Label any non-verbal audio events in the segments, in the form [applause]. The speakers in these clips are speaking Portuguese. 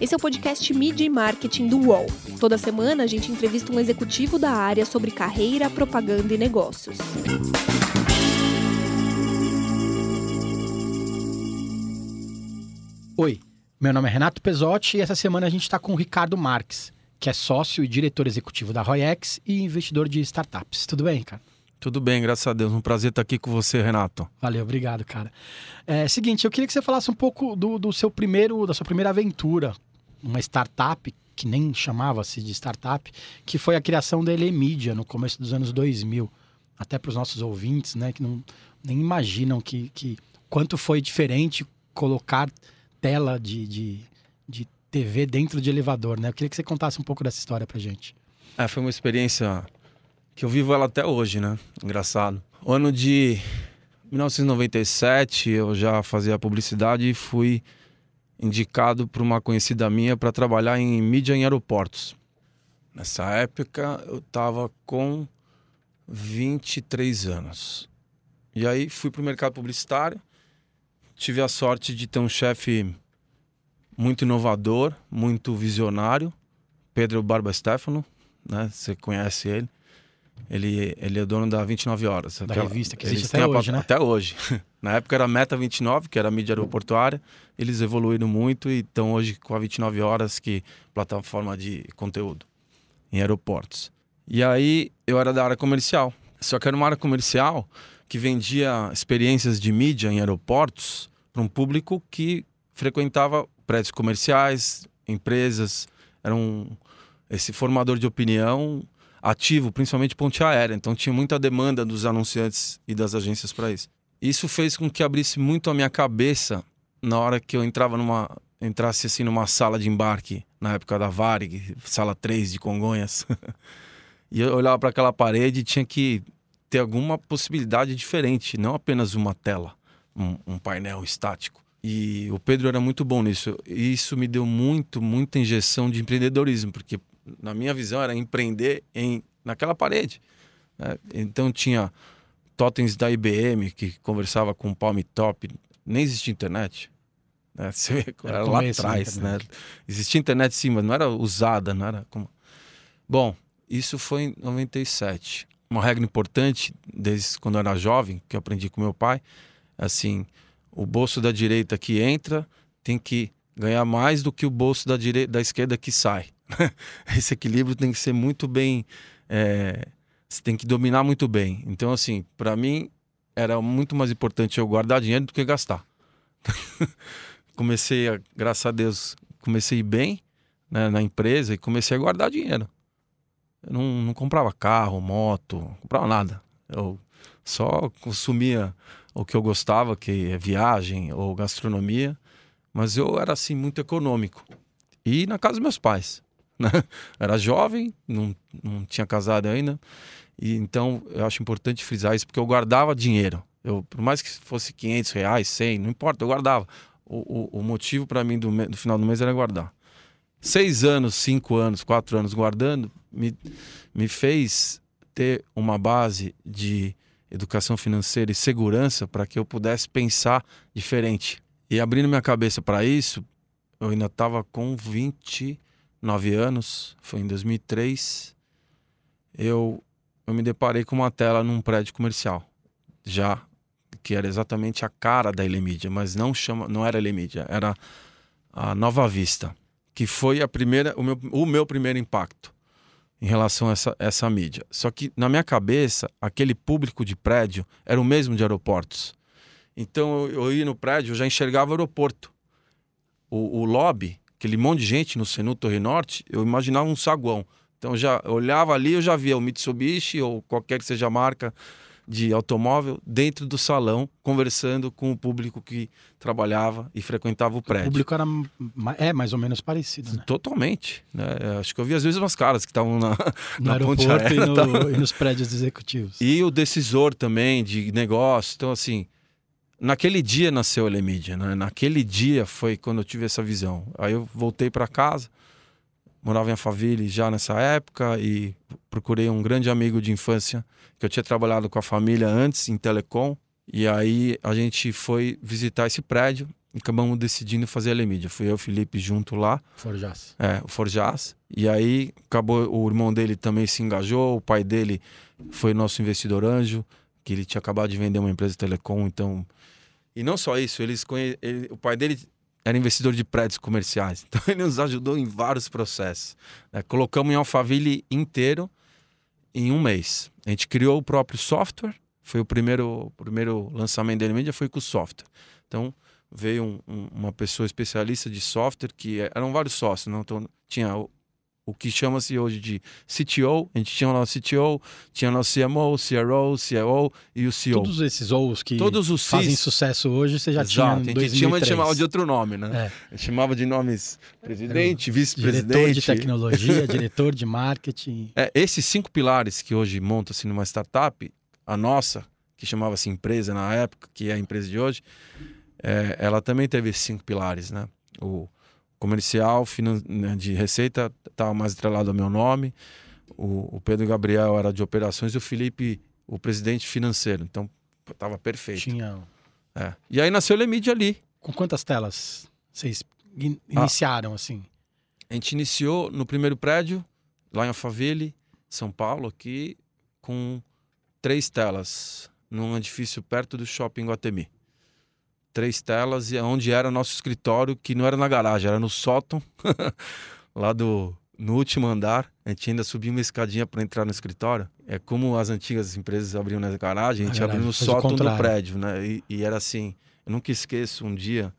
Esse é o podcast Media e Marketing do UOL. Toda semana a gente entrevista um executivo da área sobre carreira, propaganda e negócios. Oi, meu nome é Renato Pesotti e essa semana a gente está com o Ricardo Marques, que é sócio e diretor executivo da Royex e investidor de startups. Tudo bem, Ricardo? Tudo bem, graças a Deus. Um prazer estar aqui com você, Renato. Valeu, obrigado, cara. É seguinte, eu queria que você falasse um pouco do, do seu primeiro, da sua primeira aventura, uma startup que nem chamava-se de startup, que foi a criação da Elemídia no começo dos anos 2000. Até para os nossos ouvintes, né, que não nem imaginam que, que quanto foi diferente colocar tela de, de, de TV dentro de elevador, né? Eu queria que você contasse um pouco dessa história pra gente. É, foi uma experiência que eu vivo ela até hoje, né? Engraçado. O ano de 1997, eu já fazia publicidade e fui indicado por uma conhecida minha para trabalhar em mídia em aeroportos. Nessa época, eu estava com 23 anos. E aí fui para o mercado publicitário tive a sorte de ter um chefe muito inovador, muito visionário, Pedro Barba Stefano, né? Você conhece ele. Ele, ele é dono da 29 Horas. Da aquela, revista que existe até hoje, a, né? Até hoje. [laughs] Na época era Meta 29, que era a mídia aeroportuária. Eles evoluíram muito e estão hoje com a 29 Horas, que plataforma de conteúdo em aeroportos. E aí eu era da área comercial. Só que era uma área comercial que vendia experiências de mídia em aeroportos para um público que frequentava prédios comerciais, empresas, era um, esse formador de opinião ativo, principalmente ponte aérea. Então tinha muita demanda dos anunciantes e das agências para isso. Isso fez com que abrisse muito a minha cabeça na hora que eu entrava numa entrasse assim numa sala de embarque na época da Varig, sala 3 de Congonhas. [laughs] e eu olhava para aquela parede e tinha que ter alguma possibilidade diferente, não apenas uma tela um, um painel estático. E o Pedro era muito bom nisso. E isso me deu muito, muita injeção de empreendedorismo, porque na minha visão era empreender em naquela parede. Né? Então tinha totens da IBM que conversava com o Palm Top, nem existia internet. Né? [laughs] Você, era, era lá atrás, né? Existia internet sim, mas não era usada, não era como. Bom, isso foi em 97. Uma regra importante desde quando eu era jovem, que eu aprendi com meu pai, assim, o bolso da direita que entra tem que ganhar mais do que o bolso da, direita, da esquerda que sai. [laughs] Esse equilíbrio tem que ser muito bem. É, você tem que dominar muito bem. Então, assim, para mim era muito mais importante eu guardar dinheiro do que gastar. [laughs] comecei, a, graças a Deus, comecei bem né, na empresa e comecei a guardar dinheiro. Eu não, não comprava carro, moto, não comprava nada. Eu só consumia o que eu gostava, que é viagem ou gastronomia, mas eu era assim muito econômico. E na casa dos meus pais. Né? [laughs] Era jovem, não, não tinha casado ainda. E então eu acho importante frisar isso, porque eu guardava dinheiro. Eu, por mais que fosse 500 reais, 100, não importa, eu guardava. O, o, o motivo para mim do, do, final do mês era guardar. Seis anos, cinco anos, quatro anos guardando me, me fez ter uma base de educação financeira e segurança para que eu pudesse pensar diferente. E abrindo minha cabeça para isso, eu ainda estava com 29 anos, foi em 2003, eu, eu me deparei com uma tela num prédio comercial, já que era exatamente a cara da Elemídia, mas não chama, não era Elemídia, era a Nova Vista, que foi a primeira, o meu, o meu primeiro impacto em relação a essa, essa mídia. Só que na minha cabeça, aquele público de prédio era o mesmo de aeroportos. Então eu, eu ia no prédio, eu já enxergava o aeroporto. O, o lobby, aquele monte de gente no Senu Torre Norte, eu imaginava um saguão. Então já olhava ali, eu já via o Mitsubishi ou qualquer que seja a marca de automóvel dentro do salão, conversando com o público que trabalhava e frequentava o prédio. O público era é mais ou menos parecido, né? Totalmente. Né? Acho que eu vi às vezes umas caras que estavam na, [laughs] no na aeroporto aérea, e, no, e, nos prédios executivos. E o decisor também de negócio. Então, assim, naquele dia nasceu a Elemídia, né? Naquele dia foi quando eu tive essa visão. Aí eu voltei para casa, morava em Alphaville já nessa época e procurei um grande amigo de infância que eu tinha trabalhado com a família antes em telecom. E aí a gente foi visitar esse prédio e acabamos decidindo fazer a Lemídia. Fui eu e o Felipe junto lá. Forjas. É, o Forjas. E aí acabou, o irmão dele também se engajou, o pai dele foi nosso investidor anjo, que ele tinha acabado de vender uma empresa de telecom, então. E não só isso, eles conhe... ele, o pai dele era investidor de prédios comerciais, [laughs] então ele nos ajudou em vários processos. É, colocamos em Alphaville inteiro em um mês. A gente criou o próprio software, foi o primeiro, o primeiro lançamento da mídia foi com o software. Então veio um, um, uma pessoa especialista de software que eram vários sócios, não? Então, tinha o, o que chama-se hoje de CTO, a gente tinha o nosso CTO, tinha o nosso CMO, CRO, CEO e o CEO. Todos esses O's que Todos os fazem sucesso hoje, você já Exato, tinha a em gente 2003. tinha, mas chamava de outro nome, né? É. A gente chamava de nomes presidente, Diretor de vice-presidente. tecnologia, [laughs] diretor de marketing. É, esses cinco pilares que hoje montam-se numa startup, a nossa, que chamava-se empresa na época, que é a empresa de hoje, é, ela também teve esses cinco pilares, né? O comercial, né, de receita, estava mais atrelado ao meu nome. O, o Pedro Gabriel era de operações e o Felipe, o presidente financeiro. Então, estava perfeito. Tinha. É. E aí nasceu o Lemid ali. Com quantas telas vocês in- Ah. iniciaram assim? A gente iniciou no primeiro prédio, lá em Alphaville, São Paulo, aqui, com três telas, num edifício perto do shopping Guatemi. Três telas, e é onde era nosso escritório, que não era na garagem, era no sótão, [laughs] lá do, no último andar. A gente ainda subia uma escadinha para entrar no escritório. É como as antigas empresas abriam na garagem, a gente garagem, abriu no sótão do prédio, né? E, e era assim, eu nunca esqueço um dia,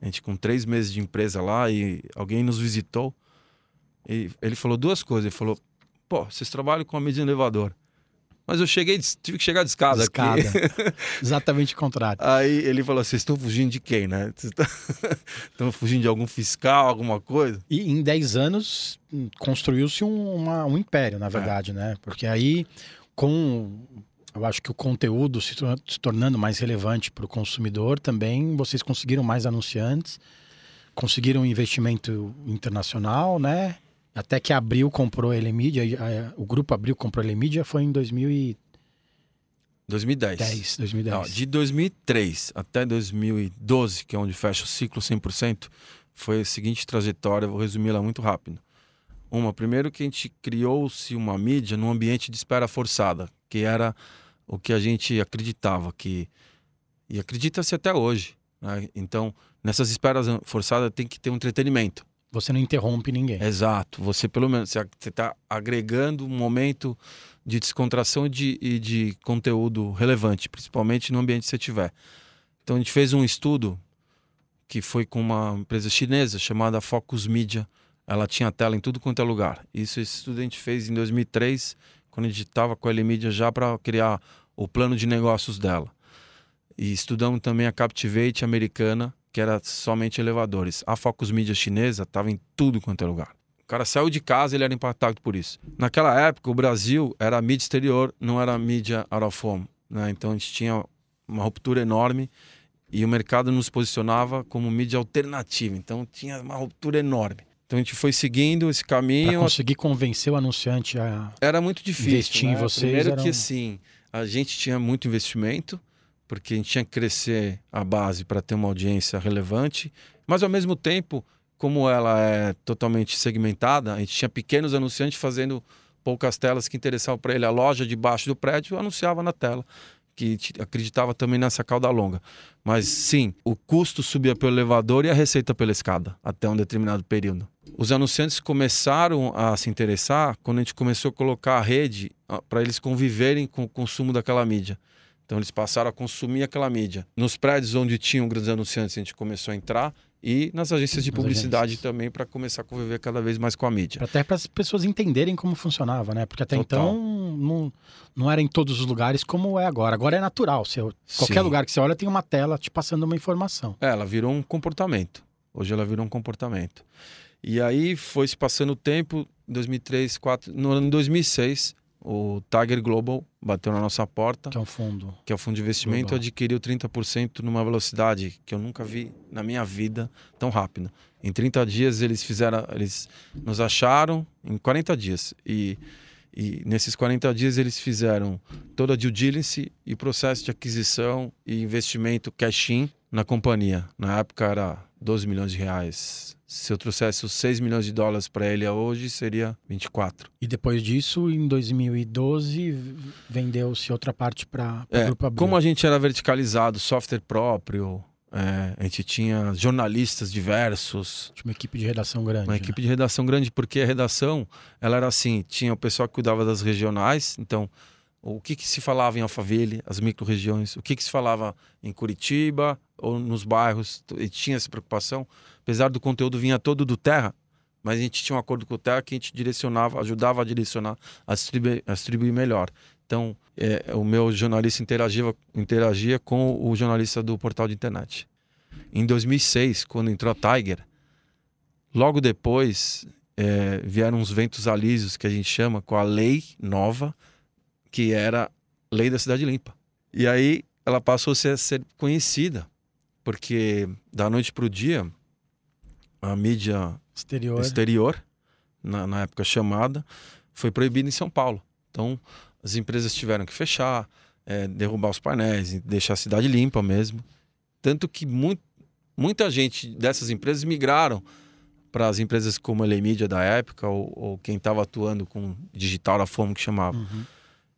a gente com três meses de empresa lá e alguém nos visitou. E ele falou duas coisas. Ele falou: pô, vocês trabalham com a mídia elevador. Mas eu cheguei, tive que chegar de escada, Escada. aqui. [laughs] Exatamente o contrário. Aí ele falou: vocês estão fugindo de quem, né? [laughs] Estão fugindo de algum fiscal, alguma coisa? E em 10 anos hum, construiu-se um, um império, É. na verdade, né? Porque aí, com. Eu acho que o conteúdo se tornando mais relevante para o consumidor, também vocês conseguiram mais anunciantes, conseguiram um investimento internacional, né? Até que a Abril comprou a Elemídia, e a- o grupo Abril comprou a Elemídia foi em 2010, 2010. 2010. Não, de 2003 até 2012, que é onde fecha o ciclo 100%, foi a seguinte trajetória, vou resumir ela muito rápido. Uma, primeiro que a gente criou-se uma mídia num ambiente de espera forçada, que era o que a gente acreditava que e acredita-se até hoje. né? Então, nessas esperas forçadas tem que ter um entretenimento. Você não interrompe ninguém. Exato. Você pelo menos você está agregando um momento de descontração e de, e de conteúdo relevante, principalmente no ambiente que você tiver. Então a gente fez um estudo que foi com uma empresa chinesa chamada Focus Media. Ela tinha tela em tudo quanto é lugar. Isso esse estudo a gente fez em 2003, quando a gente estava com a L-Media já para criar o plano de negócios dela. E estudamos também a Captivate americana, que era somente elevadores. A Focus Media chinesa estava em tudo quanto é lugar. O cara saiu de casa, ele era impactado por isso. Naquela época, o Brasil era mídia exterior, não era mídia out of home. Né? Então a gente tinha uma ruptura enorme e o mercado nos posicionava como mídia alternativa. Então tinha uma ruptura enorme. Então a gente foi seguindo esse caminho. conseguir convencer o anunciante a. Era muito difícil. Investir em né? vocês Primeiro era que assim, a gente tinha muito investimento, porque a gente tinha que crescer a base para ter uma audiência relevante, mas ao mesmo tempo, como ela é totalmente segmentada, a gente tinha pequenos anunciantes fazendo poucas telas que interessavam para ele. A loja debaixo do prédio anunciava na tela, que acreditava também nessa cauda longa. Mas sim, o custo subia pelo elevador e a receita pela escada, até um determinado período. Os anunciantes começaram a se interessar quando a gente começou a colocar a rede para eles conviverem com o consumo daquela mídia. Então eles passaram a consumir aquela mídia. Nos prédios onde tinham grandes anunciantes, a gente começou a entrar e nas agências de Nas publicidade agências. também para começar a conviver cada vez mais com a mídia. Até para as pessoas entenderem como funcionava, né? Porque até Total. então não, não era em todos os lugares como é agora. Agora é natural. Você, qualquer Sim. lugar que você olha tem uma tela te passando uma informação. É, ela virou um comportamento. Hoje ela virou um comportamento. E aí foi se passando o tempo, 2003, 2004, no ano 2006, o Tiger Global bateu na nossa porta, Que é um fundo. que é o fundo de investimento, Global. adquiriu 30% numa velocidade que eu nunca vi na minha vida tão rápida. Em 30 dias eles fizeram, eles nos acharam em 40 dias e E nesses 40 dias eles fizeram toda a due diligence e processo de aquisição e investimento cash-in na companhia. Na época era 12 milhões de reais. Se eu trouxesse os 6 milhões de dólares para ele hoje, seria 24. E depois disso, em 2012, vendeu-se outra parte para o É, Grupo Abril. como a gente era verticalizado, software próprio, é, a gente tinha jornalistas diversos, Tinha uma equipe de redação grande. uma né? equipe de redação grande, porque a redação, ela era assim, tinha o pessoal que cuidava das regionais, então o que, que se falava em Alphaville, as micro-regiões, o que, que se falava em Curitiba ou nos bairros, e tinha essa preocupação, apesar do conteúdo vinha todo do Terra, mas a gente tinha um acordo com o Terra que a gente direcionava, ajudava a direcionar, a distribuir, a distribuir melhor. Então, é, o meu jornalista interagia, interagia com o jornalista do portal de internet. Em 2006, quando entrou a Tiger, logo depois é, vieram uns ventos alísios que a gente chama com a lei nova, que era lei da cidade limpa. E aí ela passou a ser, ser conhecida, porque da noite para o dia a mídia Exterior. exterior, na, na época chamada, foi proibida em São Paulo. Então, as empresas tiveram que fechar, eh, derrubar os painéis, deixar a cidade limpa mesmo. Tanto que mu muita gente dessas empresas migraram para as empresas como a Lemídia da época, ou, ou quem estava atuando com digital da fome que chamava. Uhum.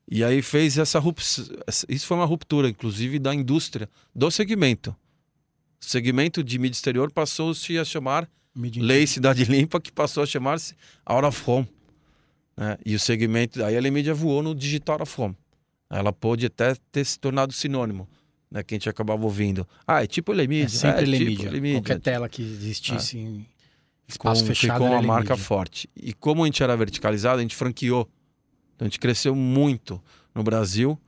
E aí fez essa ruptura. Isso foi uma ruptura, inclusive, da indústria, do segmento. O segmento de mídia exterior passou-se a chamar Mídia Lei Cidade Limpa, que passou a chamar-se Out of Home. né? E o segmento. Aí a Lemídia voou no Digital Out of Home. Ela pôde até ter se tornado sinônimo, né? Que a gente acabava ouvindo. Ah, é tipo É Lemídia. sempre é, Lemídia. Tipo Lemídia. Qualquer tela que existisse em Ficou, espaço fechado ficou era uma marca forte. E como a gente era verticalizado, a gente franqueou. Então a gente cresceu muito no Brasil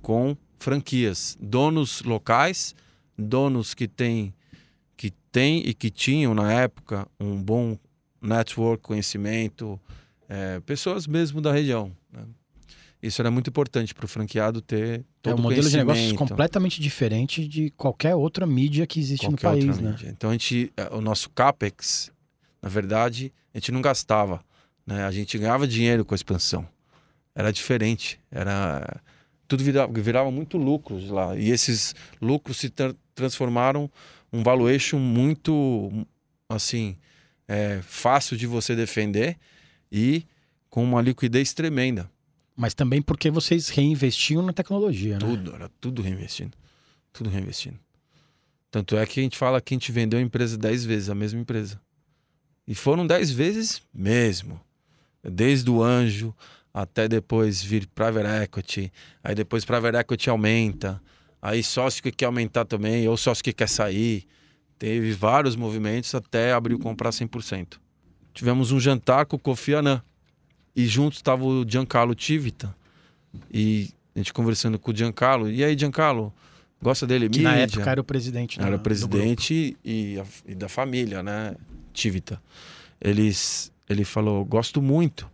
com franquias. Donos locais, donos que têm que tem e que tinham na época um bom network, conhecimento, é, pessoas mesmo da região. né? Isso era muito importante para o franqueado ter todo É um modelo de negócios completamente diferente de qualquer outra mídia que existe qualquer no país, né? mídia. Então a gente, eh, o nosso capex, na verdade, a gente não gastava, né? A gente ganhava dinheiro com a expansão. Era diferente, era tudo virava, virava muito lucros lá e esses lucros se tra- transformaram um valuation muito assim é, fácil de você defender e com uma liquidez tremenda. Mas também porque vocês reinvestiam na tecnologia, né? Tudo, era tudo reinvestindo. Tudo reinvestindo. Tanto é que a gente fala que a gente vendeu a empresa 10 vezes, a mesma empresa. E foram 10 vezes mesmo. Desde o anjo até depois vir private equity. Aí depois private equity aumenta. Aí sócio que quer aumentar também, ou sócio que quer sair. Teve vários movimentos até abrir comprar 100%. Tivemos um jantar com o Kofi Annan. E junto estava o Giancarlo Tivita. E a gente conversando com o Giancarlo. E aí, Giancarlo, gosta dele? Que na época era o presidente Era do presidente e, a- e da família, né? Tivita. Eles, ele falou, gosto muito,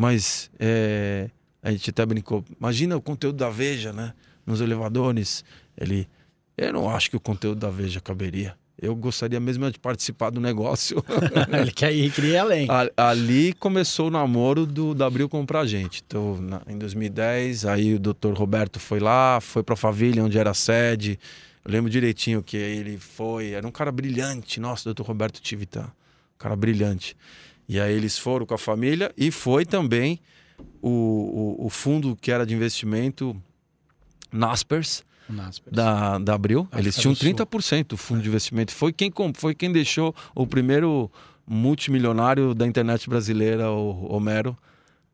mas é, a gente até brincou. Imagina o conteúdo da Veja, né? Nos elevadores. Ele, eu não acho que o conteúdo da Veja caberia. Eu gostaria mesmo de participar do negócio. [laughs] Ele quer ir, queria ir além. Ali começou o namoro do, da Abril comprar a gente. Então, na- em 2010, aí o doutor Roberto foi lá, foi para Faville, onde era a sede. Eu lembro direitinho que ele foi. Era um cara brilhante. Nossa, doutor Roberto Tivita. Um cara brilhante. E aí eles foram com a família e foi também o, o, o fundo que era de investimento Naspers Naspers. da, da Abril. África Eles do tinham Sul. 30% do fundo de investimento. Foi quem, foi quem deixou o primeiro multimilionário da internet brasileira, o Homero,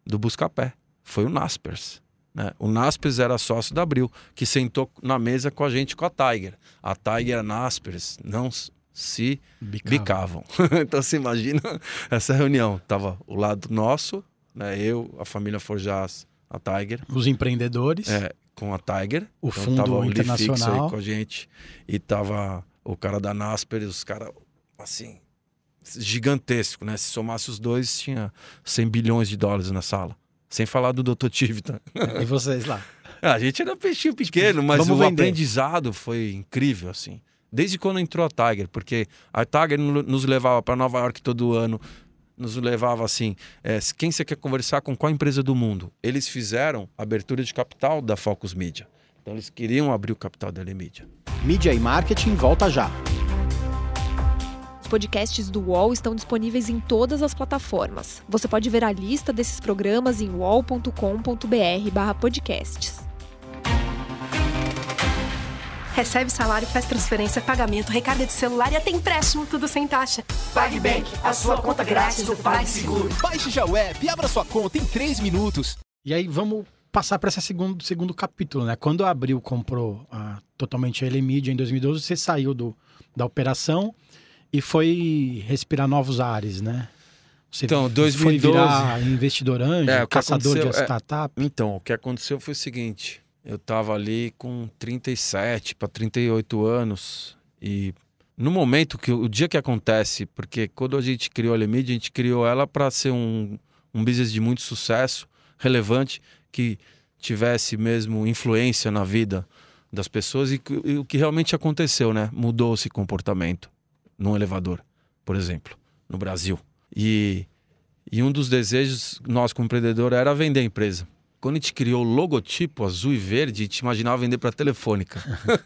do Buscapé. Foi o Naspers. né? O Naspers era sócio da Abril, que sentou na mesa com a gente com a Tiger. A Tiger Naspers não se Bicava. bicavam. [laughs] então você imagina essa reunião. Tava o lado nosso, né? eu, a família Forjas, a Tiger, Os empreendedores. é, com a Tiger. O Então, fundo tava o internacional. aí com a gente. E tava o cara da Nasper os caras, assim, gigantesco, né? Se somasse os dois, tinha 100 bilhões de dólares na sala. Sem falar do Dr. Tivita. E vocês lá. [laughs] A gente era peixinho pequeno, mas Vamos o vender. aprendizado foi incrível, assim. Desde quando entrou a Tiger, porque a Tiger no- nos levava para Nova York todo ano. nos levava assim: é, quem você quer conversar com qual empresa do mundo? Eles fizeram abertura de capital da Focus Media. Então eles queriam abrir o capital da Mídia. Mídia e marketing volta já. Os podcasts do UOL estão disponíveis em todas as plataformas. Você pode ver a lista desses programas em uol.com.br/podcasts. Recebe salário, faz transferência, pagamento, recarga de celular e até empréstimo, tudo sem taxa. PagBank, a sua conta grátis do PagSeguro. Baixe já o app e abra sua conta em 3 minutos. E aí vamos passar para esse segundo, segundo capítulo, né? Quando a Abril comprou a, totalmente a Elemídia em 2012, você saiu do, da operação e foi respirar novos ares, né? Você então, 2012... foi virar investidor anjo, é, caçador de é, startup? É, então, o que aconteceu foi o seguinte, eu estava ali com 37 para 38 anos e no momento que o dia que acontece, porque quando a gente criou a Lemídia, a gente criou ela para ser um, um business de muito sucesso, relevante, que tivesse mesmo influência na vida das pessoas e, e o que realmente aconteceu, né? Mudou esse comportamento num elevador, por exemplo, no Brasil. E, e um dos desejos nós como empreendedor era vender a empresa. Quando a gente criou o logotipo azul e verde, a gente imaginava vender para telefônica.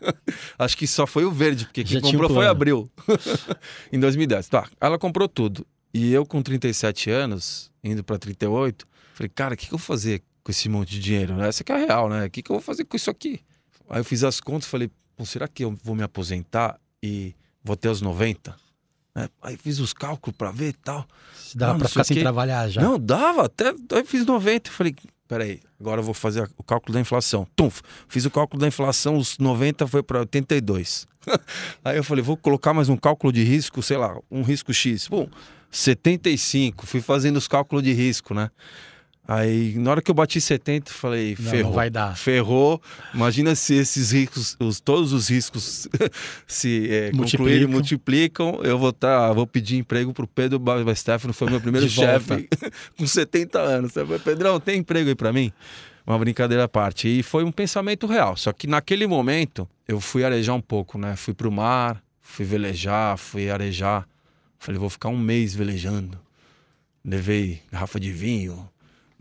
[laughs] Acho que só foi o verde, porque quem comprou um foi Abril. [laughs] [laughs] em 2010. Tá, ela comprou tudo. E eu com 37 anos, indo para 38, falei, cara, o que, que eu vou fazer com esse monte de dinheiro, né? Essa que é a real, né? O que, que eu vou fazer com isso aqui? Aí eu fiz as contas e falei, será que eu vou me aposentar e vou ter os 90? É, aí fiz os cálculos para ver e tal. Se dava para ficar sem trabalhar já? Não, dava, até aí fiz 90. Falei, peraí, agora eu vou fazer o cálculo da inflação. Tum, fiz o cálculo da inflação, os 90 foi para 82. [laughs] aí eu falei, vou colocar mais um cálculo de risco, sei lá, um risco X. Bom, 75, fui fazendo os cálculos de risco, né? Aí, na hora que eu bati 70, falei, não, ferrou. Não vai dar. Ferrou. Imagina se esses riscos, os, todos os riscos [laughs] se é, concluírem, multiplicam. Eu vou, tá, vou pedir emprego pro Pedro Stefano, foi meu primeiro [laughs] chefe [laughs] com 70 anos. Pedrão, tem emprego aí para mim? Uma brincadeira à parte. E foi um pensamento real. Só que naquele momento, eu fui arejar um pouco, né? Fui pro mar, fui velejar, fui arejar. Falei, vou ficar um mês velejando. Levei garrafa de vinho,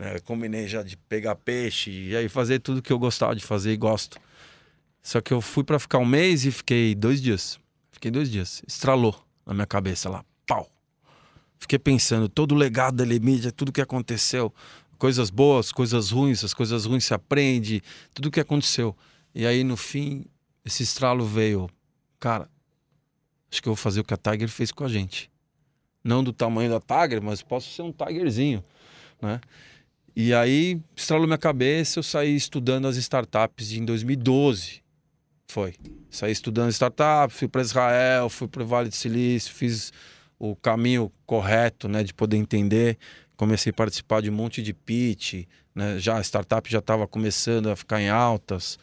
é, combinei já de pegar peixe e aí fazer tudo que eu gostava de fazer e gosto. Só que eu fui para ficar um mês e fiquei dois dias. Fiquei dois dias. Estralou na minha cabeça lá. Pau. Fiquei pensando, todo o legado da Lemídia, tudo que aconteceu. Coisas boas, coisas ruins, as coisas ruins se aprende, tudo que aconteceu. E aí, no fim, esse estralo veio. Cara, acho que eu vou fazer o que a Tiger fez com a gente. Não do tamanho da Tiger, mas posso ser um Tigerzinho, né? E aí, estralou minha cabeça, eu saí estudando as startups em 2012. Foi. Saí estudando startups, fui para Israel, fui para o Vale do Silício, fiz o caminho correto, né, de poder entender. Comecei a participar de um monte de pitch, né? Já a startup já estava começando a ficar em altas.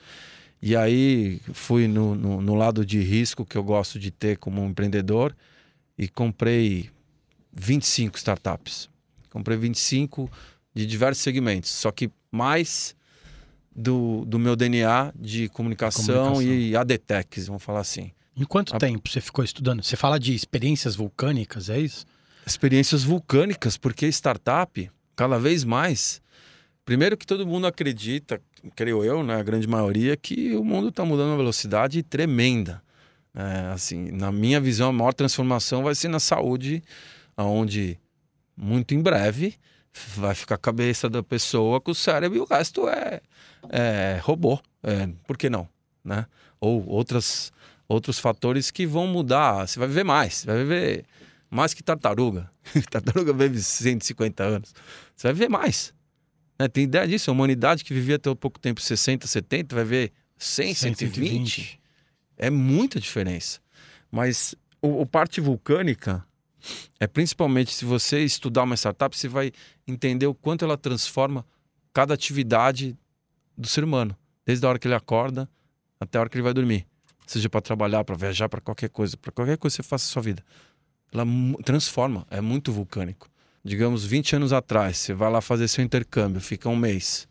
E aí fui no, no, no, lado de risco que eu gosto de ter como empreendedor e comprei 25 startups. Comprei 25 de diversos segmentos, só que mais do, do meu DNA de comunicação, comunicação. e ADTECs, vamos falar assim. Em quanto A... tempo você ficou estudando? Você fala de experiências vulcânicas, é isso? Experiências vulcânicas, porque startup, cada vez mais. Primeiro que todo mundo acredita, creio eu, né, a grande maioria, que o mundo está mudando a uma velocidade tremenda. É, assim, na minha visão, a maior transformação vai ser na saúde, onde muito em breve vai ficar a cabeça da pessoa com o cérebro e o resto é, é robô. É, por que não? Né? Ou outras, outros fatores que vão mudar. Você vai viver mais, vai viver mais que tartaruga. [laughs] tartaruga vive 150 anos. Você vai viver mais. Né? Tem ideia disso? A humanidade que vivia até pouco tempo 60, 70, vai ver 100, 120. 120. É muita diferença. Mas o, o parte vulcânica é principalmente se você estudar uma startup, você vai entender o quanto ela transforma cada atividade do ser humano, desde a hora que ele acorda até a hora que ele vai dormir. Seja para trabalhar, para viajar, para qualquer coisa, para qualquer coisa que você faça na sua vida. Ela transforma, é muito vulcânico. Digamos, 20 anos atrás, você vai lá fazer seu intercâmbio, fica um mês,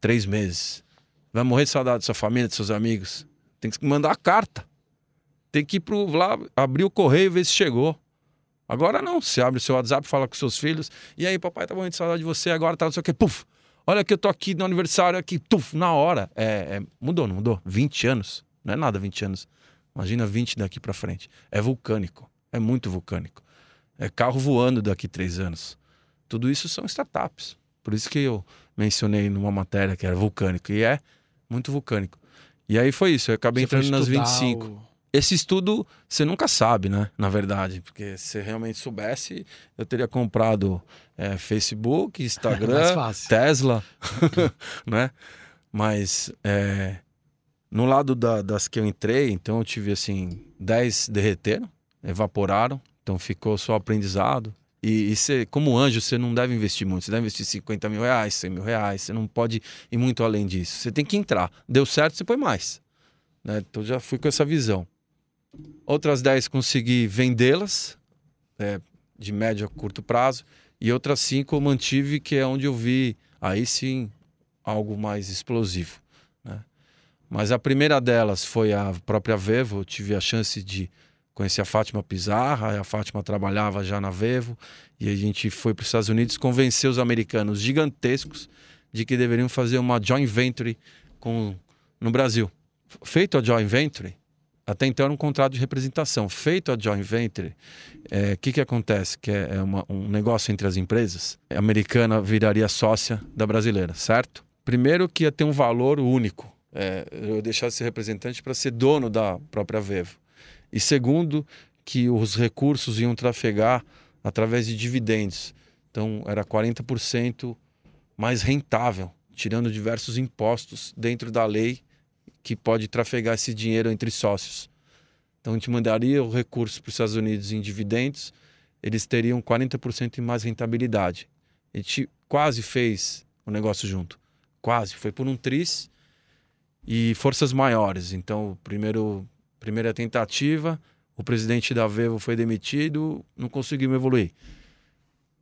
três meses. Vai morrer de saudade da sua família, dos seus amigos. Tem que mandar a carta. Tem que ir pro, lá, abrir o correio e ver se chegou. Agora não, você abre o seu WhatsApp, fala com seus filhos, e aí, papai, tá bom, de saudade de você, agora tá não sei o quê, puf, olha que eu tô aqui no aniversário, aqui, tuf, na hora. É, é, mudou, não mudou? 20 anos, não é nada 20 anos. Imagina 20 daqui para frente. É vulcânico, é muito vulcânico. É carro voando daqui três anos. Tudo isso são startups. Por isso que eu mencionei numa matéria que era vulcânico, e é muito vulcânico. E aí foi isso, eu acabei Você entrando nas estudar 25. o- Esse estudo você nunca sabe, né? Na verdade, porque se realmente soubesse, eu teria comprado é, Facebook, [laughs] Instagram. Tesla, [laughs] né? Mas é, no lado da- das que eu entrei, então eu tive assim 10 derreteram, evaporaram, então ficou só aprendizado. E, e você, como anjo, você não deve investir muito. Você deve investir 50 mil reais, 100 mil reais. Você não pode ir muito além disso. Você tem que entrar. Deu certo, você põe mais. Né? Então já fui com essa visão. Outras 10 consegui vendê-las, é, de médio a curto prazo. E outras 5 eu mantive, que é onde eu vi, aí sim, algo mais explosivo. Né? Mas a primeira delas foi a própria Vevo. Eu tive a chance de conhecer a Fátima Pizarra. A Fátima trabalhava já na Vevo. E a gente foi para os Estados Unidos convencer os americanos gigantescos de que deveriam fazer uma joint venture com, no Brasil. Feito a joint venture, até então era um contrato de representação. Feito a joint venture, o que, que acontece? Que é, é uma- um negócio entre as empresas. A americana viraria sócia da brasileira, certo? Primeiro que ia ter um valor único. É, eu deixar de ser representante para ser dono da própria Vevo. E segundo, que os recursos iam trafegar através de dividendos. Então era 40% mais rentável, tirando diversos impostos dentro da lei que pode trafegar esse dinheiro entre sócios. Então a gente mandaria o recurso para os Estados Unidos em dividendos, eles teriam 40% em mais rentabilidade. A gente quase fez o negócio junto. Quase. Foi por um tris e forças maiores. Então, primeiro, primeira tentativa, o presidente da Vevo foi demitido, não conseguimos evoluir.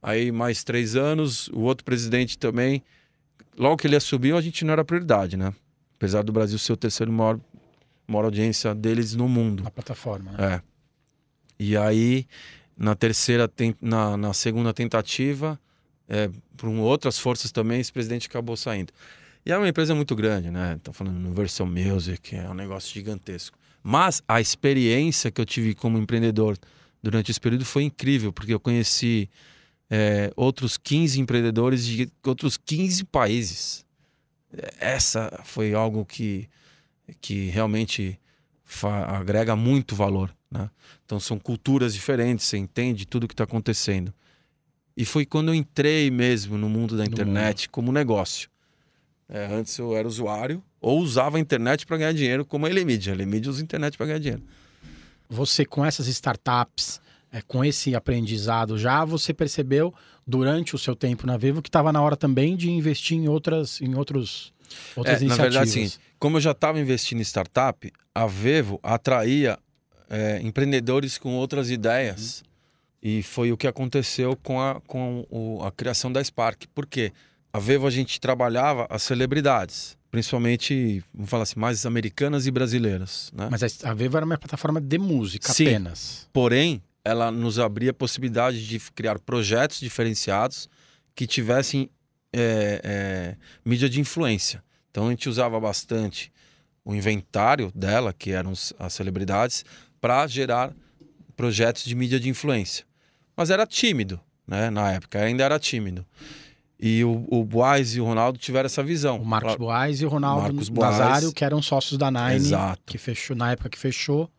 Aí, mais três anos, o outro presidente também. Logo que ele assumiu, a gente não era prioridade, né? Apesar do Brasil ser o terceiro maior, maior audiência deles no mundo. Na plataforma. né? É. E aí, na terceira, na, na segunda tentativa, é, por um- outras forças também, esse presidente acabou saindo. E é uma empresa muito grande, né? Estão falando no Universal Music, é um negócio gigantesco. Mas a experiência que eu tive como empreendedor durante esse período foi incrível, porque eu conheci é, outros 15 empreendedores de outros 15 países. Essa foi algo que, que realmente agrega muito valor. Né? Então são culturas diferentes, você entende tudo o que está acontecendo. E foi quando eu entrei mesmo no mundo da internet como negócio. É, antes eu era usuário ou usava a internet para ganhar dinheiro, como a Elemídia. A Elemídia usa a internet para ganhar dinheiro. Você com essas startups, é, com esse aprendizado já, você percebeu durante o seu tempo na Vivo que estava na hora também de investir em outras, em outros, outras É, na iniciativas. verdade, sim. Como eu já estava investindo em startup, a Vevo atraía é, empreendedores com outras ideias. E foi o que aconteceu com, a, com o- a criação da Spark. Por quê? A Vevo a gente trabalhava as celebridades, principalmente, vamos falar assim, mais americanas e brasileiras. Né? Mas a, Vivo era uma plataforma de música Sim. apenas. Porém, ela nos abria a possibilidade de criar projetos diferenciados que tivessem é, é, mídia de influência. Então a gente usava bastante o inventário dela, que eram as celebridades, para gerar projetos de mídia de influência. Mas era tímido, né? Na época, ainda era tímido. E o, o Boaz e o Ronaldo tiveram essa visão. O Marcos Boaz e o Ronaldo Marcos Boaz. Nazário, que eram sócios da Nine, Exato. que fechou na época que fechou,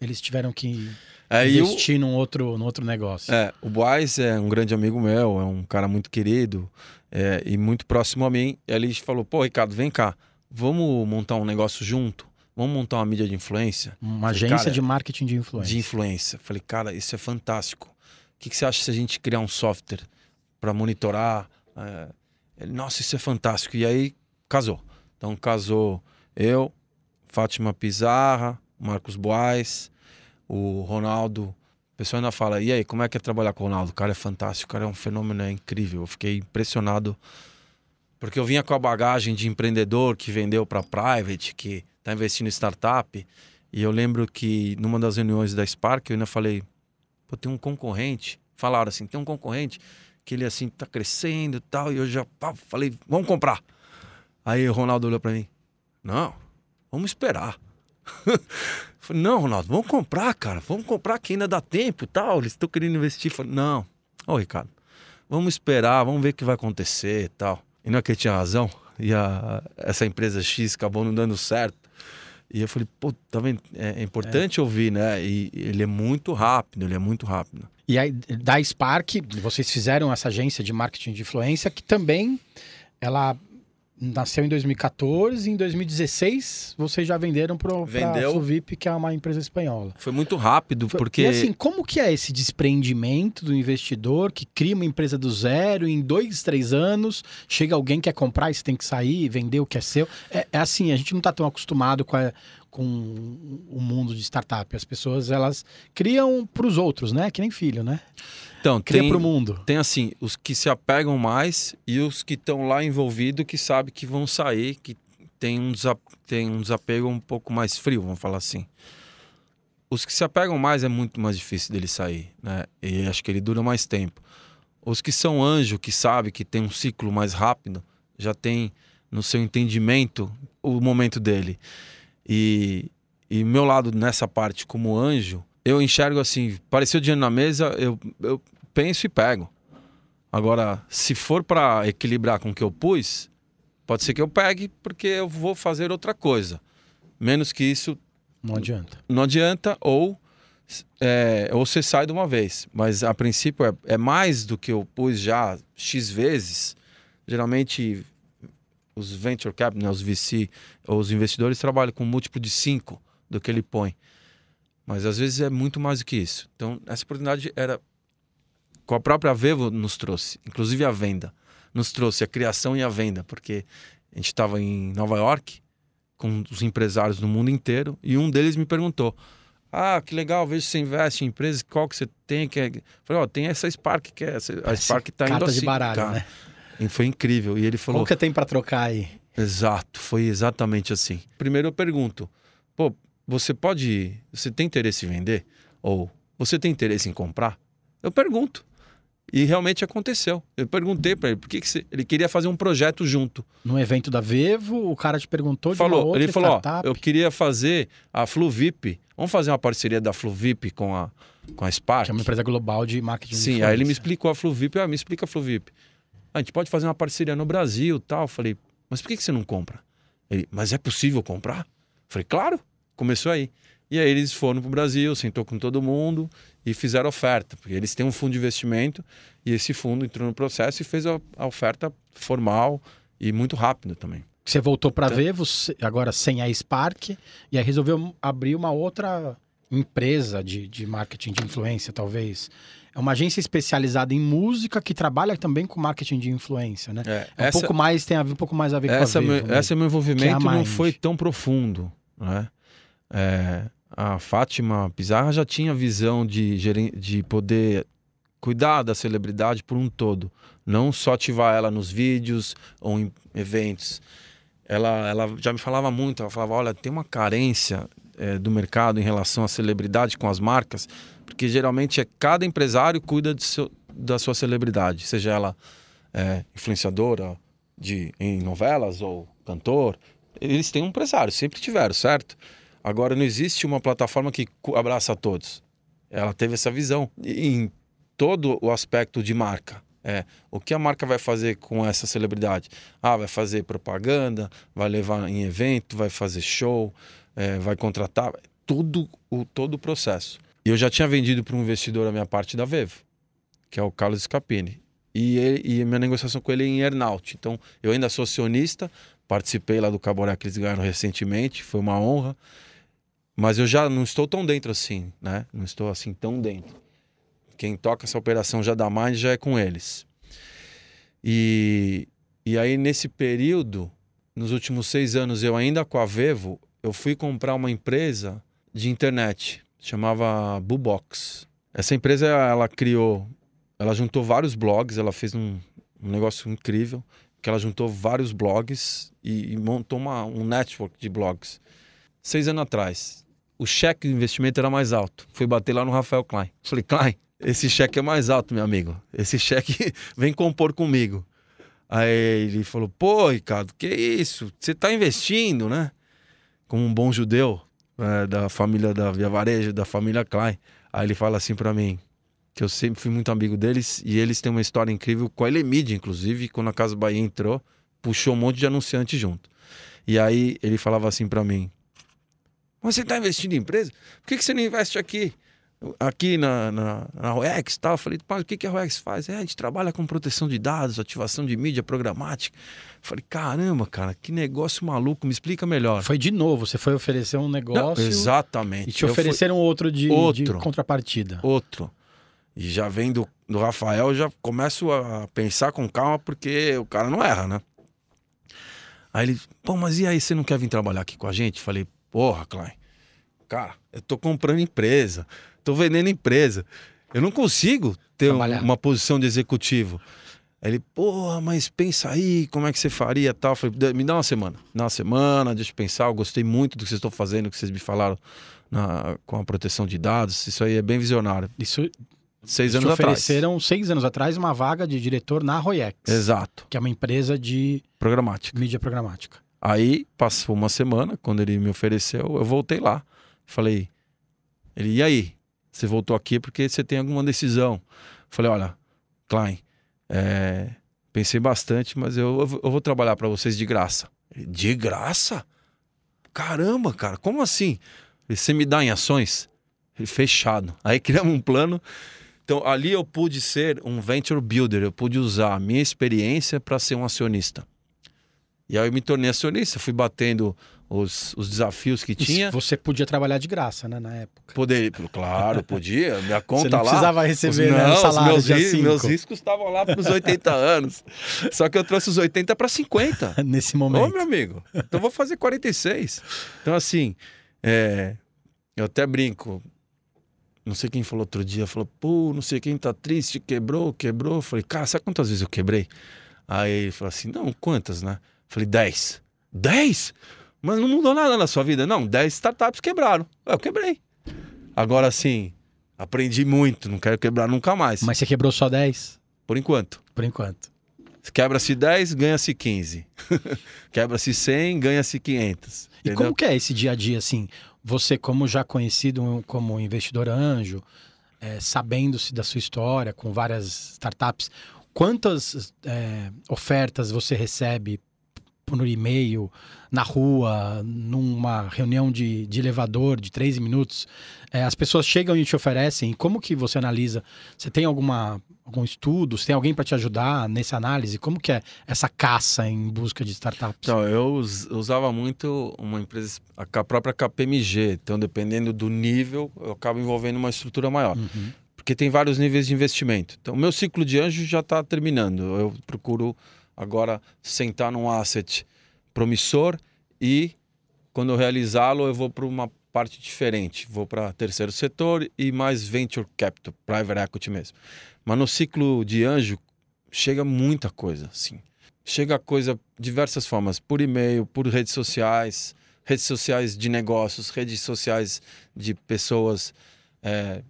eles tiveram que O- investir num outro, num outro negócio. É, o Boaz é um grande amigo meu, é um cara muito querido é, e muito próximo a mim. Aí ele falou: pô, Ricardo, vem cá, vamos montar um negócio junto? Vamos montar uma mídia de influência? Uma agência Cara, de marketing de influência. De influência. Falei, cara, isso é fantástico. O que, que você acha se a gente criar um software para monitorar? É, Ele, nossa, isso é fantástico. E aí casou. Então casou eu, Fátima Pizarra, Marcos Boaz, o Ronaldo. O pessoal ainda fala, e aí, como é que é trabalhar com o Ronaldo? O cara é fantástico, o cara é um fenômeno, é incrível. Eu fiquei impressionado porque eu vinha com a bagagem de empreendedor que vendeu para private, que está investindo em startup. E eu lembro que numa das reuniões da Spark eu ainda falei, pô, tem um concorrente, falaram assim, tem um concorrente que ele assim tá crescendo e tal, e eu já pá, falei, vamos comprar. Aí o Ronaldo olhou para mim, não, vamos esperar. [laughs] falei, não, Ronaldo, vamos comprar, cara, vamos comprar que ainda dá tempo e tal, eles estão querendo investir. Falei, não, ô Ricardo, vamos esperar, vamos ver o que vai acontecer e tal. E não é que ele tinha razão, e a, essa empresa X acabou não dando certo. E eu falei, pô, tá vendo? É, é importante é. ouvir, né? E ele é muito rápido, ele é muito rápido. E aí, da Spark, vocês fizeram essa agência de marketing de influência que também ela nasceu em 2014 e em 2016 vocês já venderam para a Suvip, que é uma empresa espanhola. Foi muito rápido, Foi, porque... E assim, como que é esse desprendimento do investidor que cria uma empresa do zero em dois, três anos chega alguém que quer comprar e você tem que sair e vender o que é seu? É, é assim, a gente não está tão acostumado com, a, com o mundo de startup. As pessoas, elas criam para os outros, né? Que nem filho, né? Então, Cria tem, mundo. Tem assim, os que se apegam mais e os que estão lá envolvidos que sabem que vão sair, que tem um, tem um desapego um pouco mais frio, vamos falar assim. Os que se apegam mais é muito mais difícil dele sair, né? E acho que ele dura mais tempo. Os que são anjo, que sabe que tem um ciclo mais rápido, já tem no seu entendimento o momento dele. E, e meu lado nessa parte como anjo, eu enxergo assim, apareceu dinheiro na mesa, eu, eu penso e pego. Agora, se for para equilibrar com o que eu pus, pode ser que eu pegue porque eu vou fazer outra coisa. Menos que isso. Não adianta. Não adianta, ou, é, ou você sai de uma vez. Mas a princípio é, é mais do que eu pus já X vezes. Geralmente os venture capital, né, os VC, os investidores trabalham com um múltiplo de 5 do que ele põe. Mas às vezes é muito mais do que isso. Então, essa oportunidade era com a própria Vevo nos trouxe, inclusive a venda. Nos trouxe a criação e a venda, porque a gente estava em Nova York com os empresários do mundo inteiro e um deles me perguntou: "Ah, que legal, vejo que você investe em empresas, qual que você tem que é... Falei: "Ó, oh, tem essa Spark que é essa, a Spark está indo assim, de baralho, cara. né? E foi incrível. E ele falou: "Qual que tem para trocar aí?" Exato, foi exatamente assim. Primeiro eu pergunto: "Pô, você pode. Você tem interesse em vender? Ou você tem interesse em comprar? Eu pergunto. E realmente aconteceu. Eu perguntei para ele por que, que você... ele queria fazer um projeto junto. No evento da Vevo, o cara te perguntou falou, Ele falou: ó, eu queria fazer a Fluvip. Vamos fazer uma parceria da Fluvip com a, com a Spark. Que é uma empresa global de marketing. Sim, de aí ele me explicou a Fluvip. Ah, me explica a Fluvip. Ah, a gente pode fazer uma parceria no Brasil tal. Eu falei, mas por que, que você não compra? Ele, mas é possível comprar? Eu falei, claro. Começou aí. E aí eles foram para o Brasil, sentou com todo mundo e fizeram oferta, porque eles têm um fundo de investimento e esse fundo entrou no processo e fez a, a oferta formal e muito rápido também. Você voltou para então, Vevo, agora sem a Spark, e aí resolveu abrir uma outra empresa de, de marketing de influência, talvez. É uma agência especializada em música que trabalha também com marketing de influência, né? É, é um essa, pouco mais, tem a ver, um pouco mais a ver essa com a Vevo, meu, Esse meu envolvimento é não foi tão profundo, né? É, a Fátima Pizarra já tinha visão de, de poder cuidar da celebridade por um todo, não só ativar ela nos vídeos ou em eventos. Ela, ela já me falava muito, ela falava, olha, tem uma carência é, do mercado em relação à celebridade com as marcas, porque geralmente é cada empresário cuida seu, da sua celebridade, seja ela é, influenciadora de, em novelas ou cantor, eles têm um empresário, sempre tiveram, certo? Agora, não existe uma plataforma que abraça a todos. Ela teve essa visão em todo o aspecto de marca. É, o que a marca vai fazer com essa celebridade? Ah, vai fazer propaganda, vai levar em evento, vai fazer show, é, vai contratar, tudo o todo o processo. E eu já tinha vendido para um investidor a minha parte da Vevo, que é o Carlos Scapini. E, ele, e minha negociação com ele é em earnout. Então, eu ainda sou acionista, participei lá do Caboré que eles ganharam recentemente, foi uma honra. Mas eu já não estou tão dentro assim, né? Não estou assim tão dentro. Quem toca essa operação já da Mind já é com eles. E, e aí, nesse período, nos últimos seis anos, eu ainda com a Vevo, eu fui comprar uma empresa de internet, chamava Bubox. Essa empresa, ela criou, ela juntou vários blogs, ela fez um, um negócio incrível, que ela juntou vários blogs e, e montou uma, um network de blogs. Seis anos atrás, o cheque de investimento era mais alto. Fui bater lá no Rafael Klein. Falei, Klein, esse cheque é mais alto, meu amigo. Esse cheque [laughs] vem compor comigo. Aí ele falou, pô, Ricardo, que isso? Você está investindo, né? Como um bom judeu é, da família da Via Varejo, da família Klein. Aí ele fala assim para mim, que eu sempre fui muito amigo deles, e eles têm uma história incrível com a Elemid, inclusive, quando a Casa Bahia entrou, puxou um monte de anunciante junto. E aí ele falava assim para mim, mas você está investindo em empresa? Por que, que você não investe aqui? Aqui na, na, na ROEX e tal. Eu falei, mas o que, que a ROEX faz? É, a gente trabalha com proteção de dados, ativação de mídia programática. Eu falei, caramba, cara, que negócio maluco, me explica melhor. Foi de novo, você foi oferecer um negócio. Não, exatamente. E te ofereceram fui... outro, de, outro de contrapartida. Outro. E já vem do, do Rafael, eu já começo a pensar com calma, porque o cara não erra, né? Aí ele, pô, mas e aí, você não quer vir trabalhar aqui com a gente? Falei, porra, Klein, cara, eu tô comprando empresa, tô vendendo empresa. Eu não consigo ter Trabalhar. uma posição de executivo. Aí ele, porra, mas pensa aí, como é que você faria tal. Eu falei, me dá uma semana. Dá uma semana, deixa eu pensar. Eu gostei muito do que vocês estão fazendo, que vocês me falaram na, com a proteção de dados. Isso aí é bem visionário. Isso. Seis anos ofereceram, atrás. seis anos atrás, uma vaga de diretor na Royex. Exato. Que é uma empresa de. Programática. Mídia programática. Aí passou uma semana, quando ele me ofereceu, eu voltei lá. Falei, ele, e aí? Você voltou aqui porque você tem alguma decisão? Falei, olha, Klein, é, pensei bastante, mas eu, eu vou trabalhar para vocês de graça. Ele, de graça? Caramba, cara, como assim? Ele, você me dá em ações? Ele, fechado. Aí criamos um plano. Então ali eu pude ser um venture builder, eu pude usar a minha experiência para ser um acionista. E aí eu me tornei acionista, fui batendo os, os desafios que tinha. Você podia trabalhar de graça, né, na época? Poder, claro, podia. Minha [laughs] conta Você não lá. precisava receber os, né, não, salário meus, meus riscos estavam lá para os 80 anos. Só que eu trouxe os 80 para 50. Nesse momento. Ô, meu amigo. Então vou fazer 46. Então, assim, é, eu até brinco. Não sei quem falou outro dia, falou, pô, não sei quem tá triste, quebrou, quebrou. Eu falei, cara, sabe quantas vezes eu quebrei? Aí ele falou assim, não, quantas, né? Falei, 10. 10? Mas não mudou nada na sua vida. Não, 10 startups quebraram. Eu quebrei. Agora sim, aprendi muito, não quero quebrar nunca mais. Mas você quebrou só 10? Por enquanto. Por enquanto. Quebra-se 10, ganha-se 15. [laughs] Quebra-se 100, ganha-se 500. E entendeu? como que é esse dia a dia, assim? Você, como já conhecido como investidor anjo, é, sabendo-se da sua história com várias startups, quantas é, ofertas você recebe por e-mail, na rua, numa reunião de, de elevador de três minutos, é, as pessoas chegam e te oferecem. Como que você analisa? Você tem alguma, algum estudo? Você tem alguém para te ajudar nessa análise? Como que é essa caça em busca de startups? Então, eu usava muito uma empresa, a própria KPMG. Então, dependendo do nível, eu acabo envolvendo uma estrutura maior. Uhum. Porque tem vários níveis de investimento. Então, o meu ciclo de anjo já está terminando. Eu procuro agora sentar num asset promissor e quando realizá-lo eu vou para uma parte diferente, vou para terceiro setor e mais venture capital, private equity mesmo. Mas no ciclo de anjo chega muita coisa, assim. Chega coisa diversas formas, por e-mail, por redes sociais, redes sociais de negócios, redes sociais de pessoas é,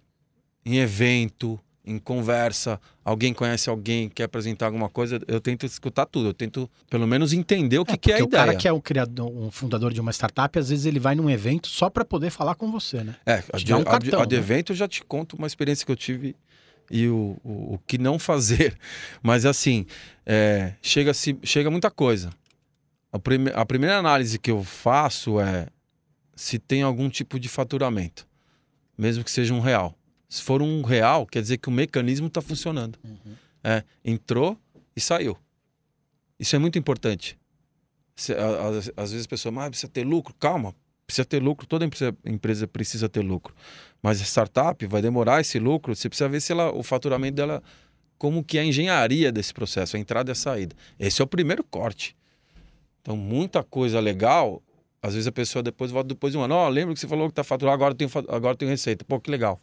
em evento, em conversa, alguém conhece alguém, quer apresentar alguma coisa, eu tento escutar tudo, eu tento pelo menos entender o que é, que é a o ideia. O cara que é um criador, um fundador de uma startup, às vezes ele vai num evento só para poder falar com você, né? É, a de, um cartão, a de né? evento eu já te conto uma experiência que eu tive e o, o, o que não fazer. [laughs] Mas assim, é, chega, -se, chega muita coisa. A, prime, a primeira análise que eu faço é se tem algum tipo de faturamento, mesmo que seja um real. Se for um real, quer dizer que o mecanismo está funcionando. Uhum. É, entrou e saiu. Isso é muito importante. Às, às, vezes a pessoa, mas precisa ter lucro. Calma, precisa ter lucro. Toda empresa, empresa precisa ter lucro. Mas a startup vai demorar esse lucro. Você precisa ver se ela, o faturamento dela, como que é a engenharia desse processo, a entrada e a saída. Esse é o primeiro corte. Então, muita coisa legal. Às vezes a pessoa depois volta depois de um ano. Ó, oh, lembra que você falou que está faturando, agora tem, agora tem receita. Pô, que legal.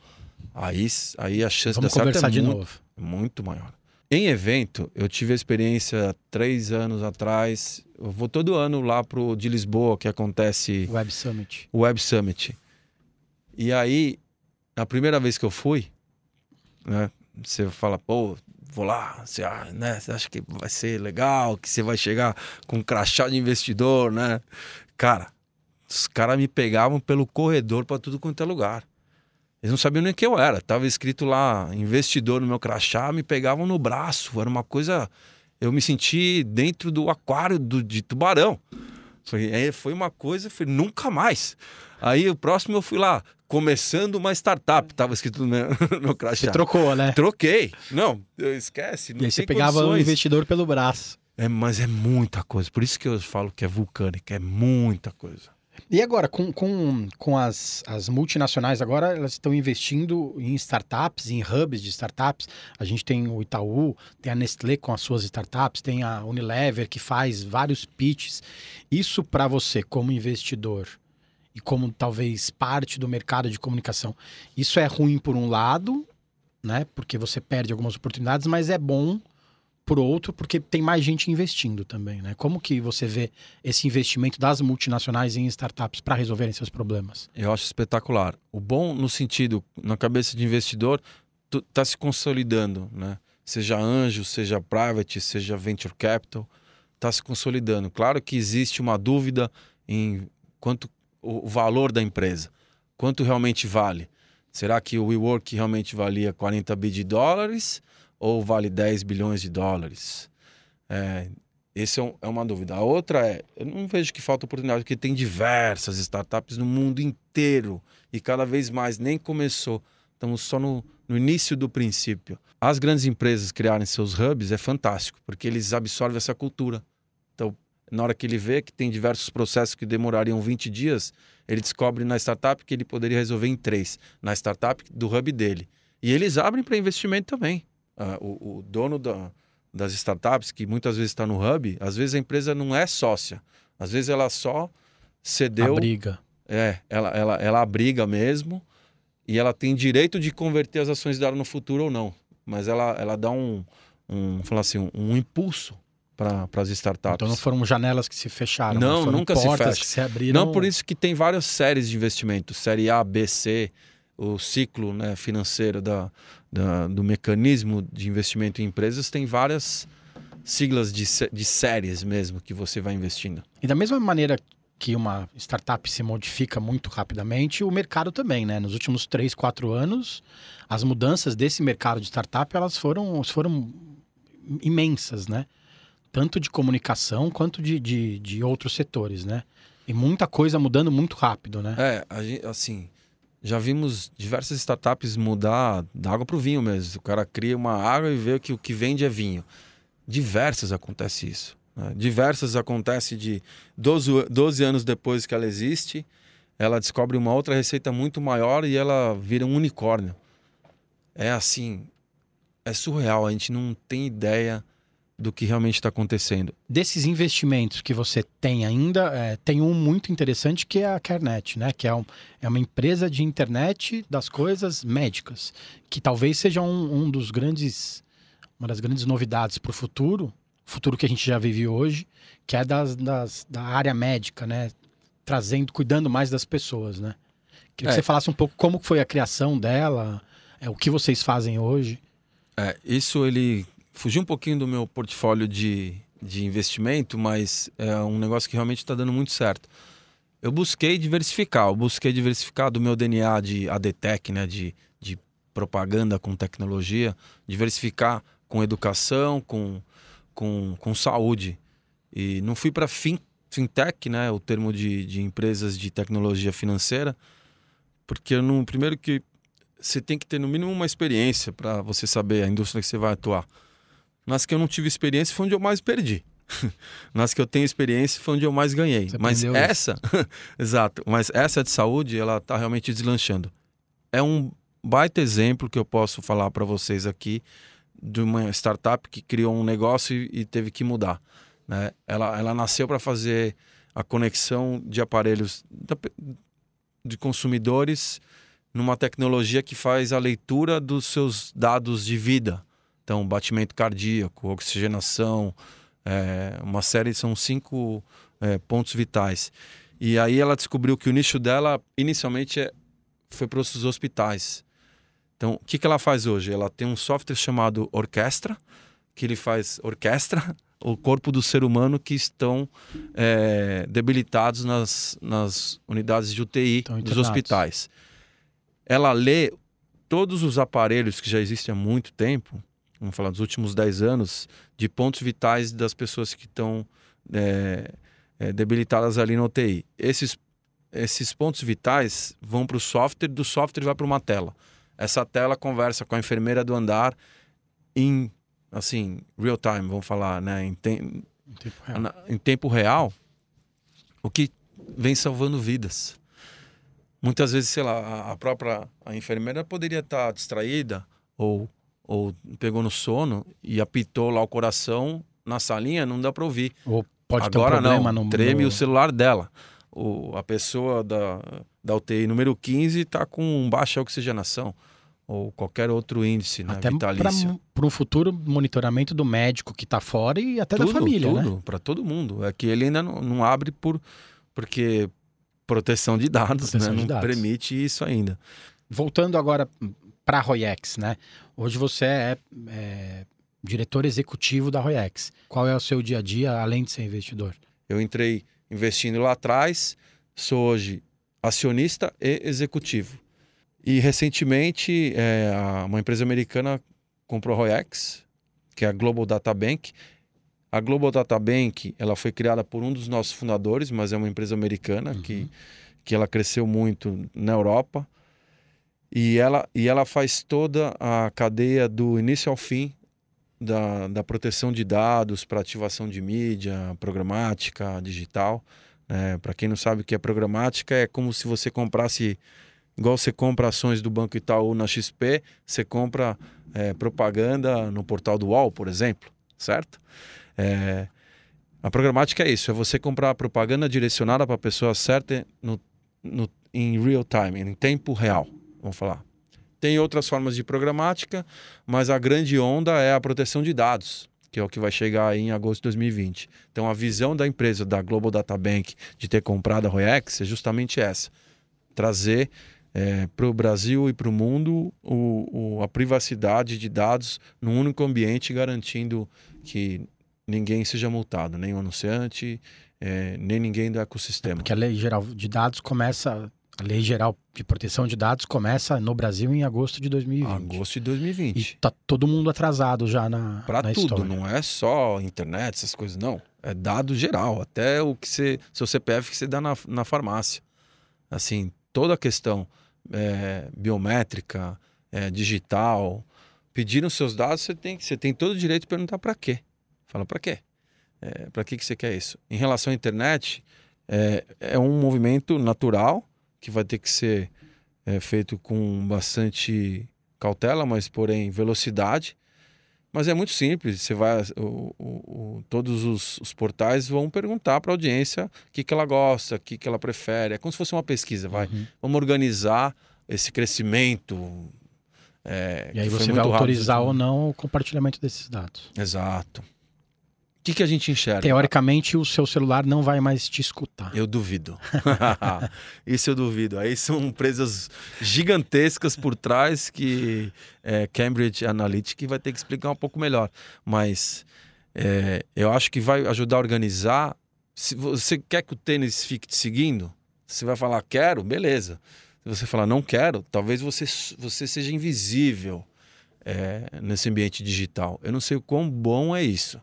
Aí, aí a chance Vamos de conversar é de muito, novo. muito maior. Em evento, eu tive a experiência três anos atrás. Eu vou todo ano lá pro de Lisboa, que acontece. Web Summit. Web Summit. E aí, a primeira vez que eu fui, né? Você fala, pô, vou lá, você, né, você acha que vai ser legal, que você vai chegar com um crachá de investidor, né? Cara, os caras me pegavam pelo corredor para tudo quanto é lugar. Eles não sabiam nem quem eu era. Tava escrito lá, investidor no meu crachá, me pegavam no braço. Era uma coisa. Eu me senti dentro do aquário do, de tubarão. Foi, foi uma coisa, foi nunca mais. Aí o próximo eu fui lá, começando uma startup, tava escrito no meu, [laughs] no meu crachá. Você trocou, né? Troquei. Não, esquece. Não e aí você pegava o investidor pelo braço. É, mas é muita coisa. Por isso que eu falo que é vulcânica, é muita coisa. E agora, com, com, com as, as multinacionais, agora elas estão investindo em startups, em hubs de startups. A gente tem o Itaú, tem a Nestlé com as suas startups, tem a Unilever que faz vários pitches. Isso para você, como investidor, e como talvez parte do mercado de comunicação, isso é ruim por um lado, né? Porque você perde algumas oportunidades, mas é bom por outro, porque tem mais gente investindo também, né? Como que você vê esse investimento das multinacionais em startups para resolverem seus problemas? Eu acho espetacular. O bom no sentido, na cabeça de investidor, está se consolidando, né? Seja anjo, seja private, seja venture capital, está se consolidando. Claro que existe uma dúvida em quanto o valor da empresa, quanto realmente vale. Será que o WeWork realmente valia 40 bi de dólares ou vale 10 bilhões de dólares? É, essa é, um, é, uma dúvida. A outra é, eu não vejo que falta oportunidade, porque tem diversas startups no mundo inteiro e cada vez mais nem começou. Estamos só no, no início do princípio. As grandes empresas criarem seus hubs é fantástico, porque eles absorvem essa cultura. Então, na hora que ele vê que tem diversos processos que demorariam 20 dias, ele descobre na startup que ele poderia resolver em três, na startup do hub dele. E eles abrem para investimento também uh, o, o, dono da, das startups, que muitas vezes está no hub, às vezes a empresa não é sócia. Às vezes ela só cedeu. Abriga. É, ela, ela, ela abriga mesmo e ela tem direito de converter as ações dela no futuro ou não. Mas ela, ela dá um, um, falar assim, um, um impulso para as startups. Então não foram janelas que se fecharam, não, nunca se fecha. que se abriram. Não por isso que tem várias séries de investimento, série A, B, C, o ciclo né, financeiro da, da, do mecanismo de investimento em empresas tem várias siglas de, de séries mesmo que você vai investindo. E da mesma maneira que uma startup se modifica muito rapidamente, o mercado também, né? Nos últimos três, quatro anos, as mudanças desse mercado de startup elas foram, foram imensas, né? Tanto de comunicação quanto de, de, de outros setores, né? E muita coisa mudando muito rápido, né? É, assim, já vimos diversas startups mudar da água para o vinho mesmo. O cara cria uma água e vê que o que vende é vinho. Diversas acontece isso. Né? Diversas acontece de 12, 12 anos depois que ela existe, ela descobre uma outra receita muito maior e ela vira um unicórnio. É assim, é surreal. A gente não tem ideia do que realmente está acontecendo. Desses investimentos que você tem ainda, é, tem um muito interessante que é a Carnet, né? Que é, um, é uma empresa de internet das coisas médicas, que talvez seja um, um dos grandes, uma das grandes novidades para o futuro, futuro que a gente já vive hoje, que é das, das, da área médica, né? Trazendo, cuidando mais das pessoas, né? Queria é. que você falasse um pouco como foi a criação dela, é, o que vocês fazem hoje. É, isso ele fugiu um pouquinho do meu portfólio de, de investimento, mas é um negócio que realmente está dando muito certo. Eu busquei diversificar, eu busquei diversificar do meu DNA de ADTech, né, de, de propaganda com tecnologia, diversificar com educação, com, com, com saúde. E não fui para fin, fintech, né, o termo de, de empresas de tecnologia financeira, porque eu não, primeiro que você tem que ter no mínimo uma experiência para você saber a indústria que você vai atuar. Nas que eu não tive experiência foi onde eu mais perdi. [laughs] Nas que eu tenho experiência foi onde eu mais ganhei. Você mas essa, [laughs] exato, mas essa de saúde, ela está realmente deslanchando. É um baita exemplo que eu posso falar para vocês aqui de uma startup que criou um negócio e, e teve que mudar. Né? Ela, ela nasceu para fazer a conexão de aparelhos da, de consumidores numa tecnologia que faz a leitura dos seus dados de vida. Então, batimento cardíaco, oxigenação, é, uma série, são cinco é, pontos vitais. E aí ela descobriu que o nicho dela, inicialmente, é, foi para os hospitais. Então, o que, que ela faz hoje? Ela tem um software chamado Orquestra, que ele faz orquestra [laughs] o corpo do ser humano que estão é, debilitados nas, nas unidades de UTI dos hospitais. Ela lê todos os aparelhos que já existem há muito tempo, vamos falar dos últimos 10 anos, de pontos vitais das pessoas que estão é, é, debilitadas ali na UTI. Esses, esses pontos vitais vão para o software, do software vai para uma tela. Essa tela conversa com a enfermeira do andar em, assim, real time, vamos falar, né? Em, te... em, tempo, real. em tempo real, o que vem salvando vidas. Muitas vezes, sei lá, a própria a enfermeira poderia estar distraída ou, ou pegou no sono e apitou lá o coração na salinha, não dá para ouvir. Ou pode Agora ter um problema não, no treme o celular dela. O, a pessoa da, da UTI número 15 está com baixa oxigenação ou qualquer outro índice né, até vitalício. Para um futuro monitoramento do médico que está fora e até tudo, da família, tudo, né? para todo mundo. É que ele ainda não, não abre por porque proteção de dados, proteção né? de não dados. permite isso ainda. Voltando agora para a Royex, né? Hoje você é, é, diretor executivo da Royex. Qual é o seu dia a dia, além de ser investidor? Eu entrei investindo lá atrás, sou hoje acionista e executivo. E recentemente, é, uma empresa americana comprou a Royex, que é a Global Data Bank. A Global Data Bank, ela foi criada por um dos nossos fundadores, mas é uma empresa americana uhum. que, que ela cresceu muito na Europa. E ela, e ela faz toda a cadeia do início ao fim da, da proteção de dados para ativação de mídia, programática, digital. É, para quem não sabe o que é programática, é como se você comprasse, igual você compra ações do Banco Itaú na XP, você compra é, propaganda no portal do UOL, por exemplo, certo? É, a programática é isso, é você comprar propaganda direcionada para a pessoa certa no, no, em real time, em tempo real, vamos falar. Tem outras formas de programática, mas a grande onda é a proteção de dados, que é o que vai chegar em agosto de 2020. Então a visão da empresa da Global Data Bank de ter comprado a Royex é justamente essa: trazer é, para o Brasil e para o mundo a privacidade de dados num único ambiente, garantindo que ninguém seja multado, nem o anunciante, é, nem ninguém do ecossistema. Porque a lei geral de dados começa, a lei geral de proteção de dados começa no Brasil em agosto de 2020. Agosto de 2020. E tá todo mundo atrasado já na Para tudo, história. não é só internet, essas coisas, não. É dado geral, até o que você, seu CPF que você dá na, na farmácia. Assim, toda a questão é, biométrica, é, digital, pediram seus dados, você tem, você tem todo o direito de perguntar para quê. Fala, para quê? É, para que, que você quer isso? Em relação à internet, é, é um movimento natural que vai ter que ser é, feito com bastante cautela, mas porém velocidade. Mas é muito simples. Você vai, o, o, o, todos os, os, portais vão perguntar para a audiência o que, que ela gosta, o que, que ela prefere. É como se fosse uma pesquisa, vai. Uhum. Vamos organizar esse crescimento. É, E aí você vai muito rápido. autorizar ou não o compartilhamento desses dados. Exato. O que, que a gente enxerga? Teoricamente, o seu celular não vai mais te escutar. Eu duvido. [laughs] Isso eu duvido. Aí são empresas gigantescas por trás que é, Cambridge Analytica vai ter que explicar um pouco melhor. Mas é, eu acho que vai ajudar a organizar. Se você quer que o tênis fique te seguindo, você vai falar quero, beleza. Se você falar não quero, talvez você, você seja invisível é, nesse ambiente digital. Eu não sei o quão bom é isso.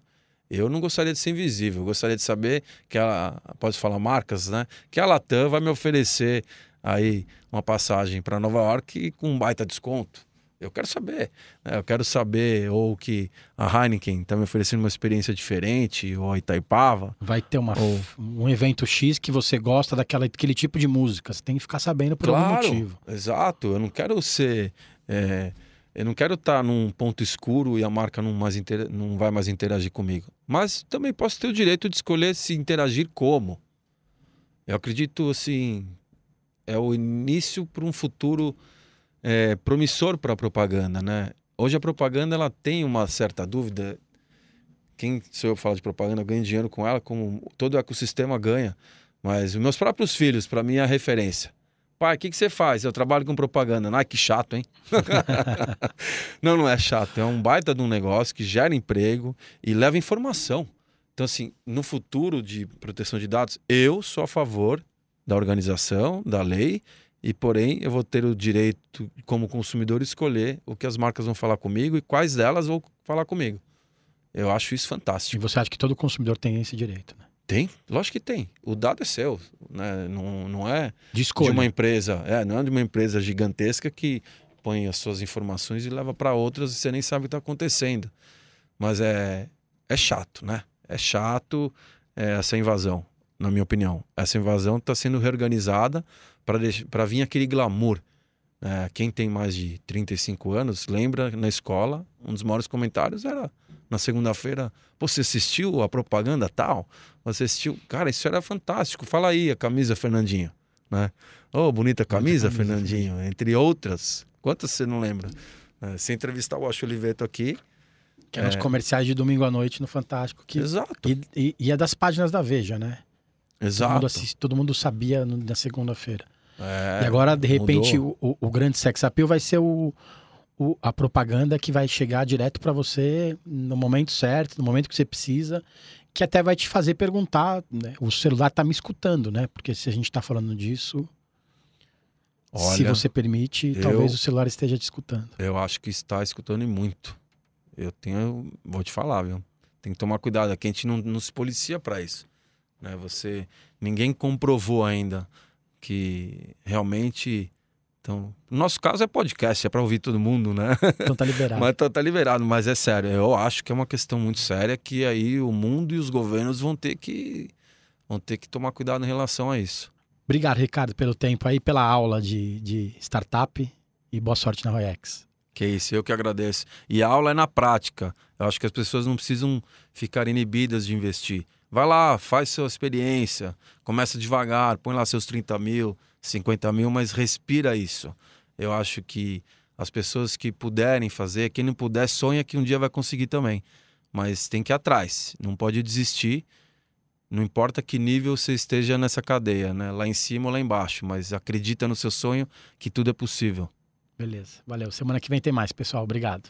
Eu não gostaria de ser invisível, eu gostaria de saber que ela, pode falar marcas, né? Que a Latam vai me oferecer aí uma passagem para Nova York com um baita desconto. Eu quero saber, né? eu quero saber ou que a Heineken está me oferecendo uma experiência diferente, ou a Itaipava. Vai ter uma, Ou- um evento X que você gosta daquela, daquele tipo de música. Você tem que ficar sabendo por algum claro, motivo. exato. Eu não quero ser, é, eu não quero estar num ponto escuro e a marca não, mais inter- não vai mais interagir comigo. Mas também posso ter o direito de escolher se interagir como. Eu acredito assim, é o início para um futuro é, promissor para a propaganda, né? Hoje a propaganda ela tem uma certa dúvida. Quem sou eu falo de propaganda ganha dinheiro com ela, como todo o ecossistema ganha. Mas os meus próprios filhos, para mim, é a referência. Pai, o que, que você faz? Eu trabalho com propaganda. Ai, que chato, hein? [laughs] não, não é chato. É um baita de um negócio que gera emprego e leva informação. Então, assim, no futuro de proteção de dados, eu sou a favor da organização, da lei, e porém eu vou ter o direito, como consumidor, escolher o que as marcas vão falar comigo e quais delas vão falar comigo. Eu acho isso fantástico. E você acha que todo consumidor tem esse direito, né? Tem, lógico que tem. O dado é seu, né? não, não é de, de uma empresa, é, não é de uma empresa gigantesca que põe as suas informações e leva para outras e você nem sabe o que está acontecendo. Mas é, é chato, né? É chato é, essa invasão, na minha opinião. Essa invasão está sendo reorganizada para vir aquele glamour. É, quem tem mais de 35 anos lembra na escola, um dos maiores comentários era na segunda-feira, você assistiu a propaganda tal? Você assistiu? Cara, isso era fantástico. Fala aí a camisa Fernandinho, né? Oh, bonita camisa, camisa Fernandinho, entre outras. Quantas você não lembra? É, se entrevistar o Acho Oliveto aqui, que é nos comerciais de domingo à noite no Fantástico. Que, Exato. E, e, e, é das páginas da Veja, né? Exato. Todo mundo, assiste, todo mundo sabia no, na segunda-feira. É, e agora, de repente, o, o, o, grande sex appeal vai ser o, o, a propaganda que vai chegar direto para você no momento certo, no momento que você precisa, que até vai te fazer perguntar, né? O celular tá me escutando, né? Porque se a gente tá falando disso, Olha, se você permite, eu, talvez o celular esteja te escutando. Eu acho que está escutando e muito. Eu tenho, vou te falar, viu? Tem que tomar cuidado, aqui a gente não, não se policia para isso, né? Você, ninguém comprovou ainda que realmente então, no nosso caso é podcast, é para ouvir todo mundo, né? Então tá liberado. [laughs] mas tá, tá, liberado, mas é sério. Eu acho que é uma questão muito séria que aí o mundo e os governos vão ter que vão ter que tomar cuidado em relação a isso. Obrigado, Ricardo, pelo tempo aí, pela aula de, de startup e boa sorte na Royex. Que isso, eu que agradeço. E a aula é na prática. Eu acho que as pessoas não precisam ficar inibidas de investir. Vai lá, faz sua experiência, começa devagar, põe lá seus 30 mil, 50 mil, mas respira isso. Eu acho que as pessoas que puderem fazer, quem não puder, sonha que um dia vai conseguir também. Mas tem que ir atrás, não pode desistir. Não importa que nível você esteja nessa cadeia, né? Lá em cima ou lá embaixo, mas acredita no seu sonho que tudo é possível. Beleza, valeu. Semana que vem tem mais, pessoal. Obrigado.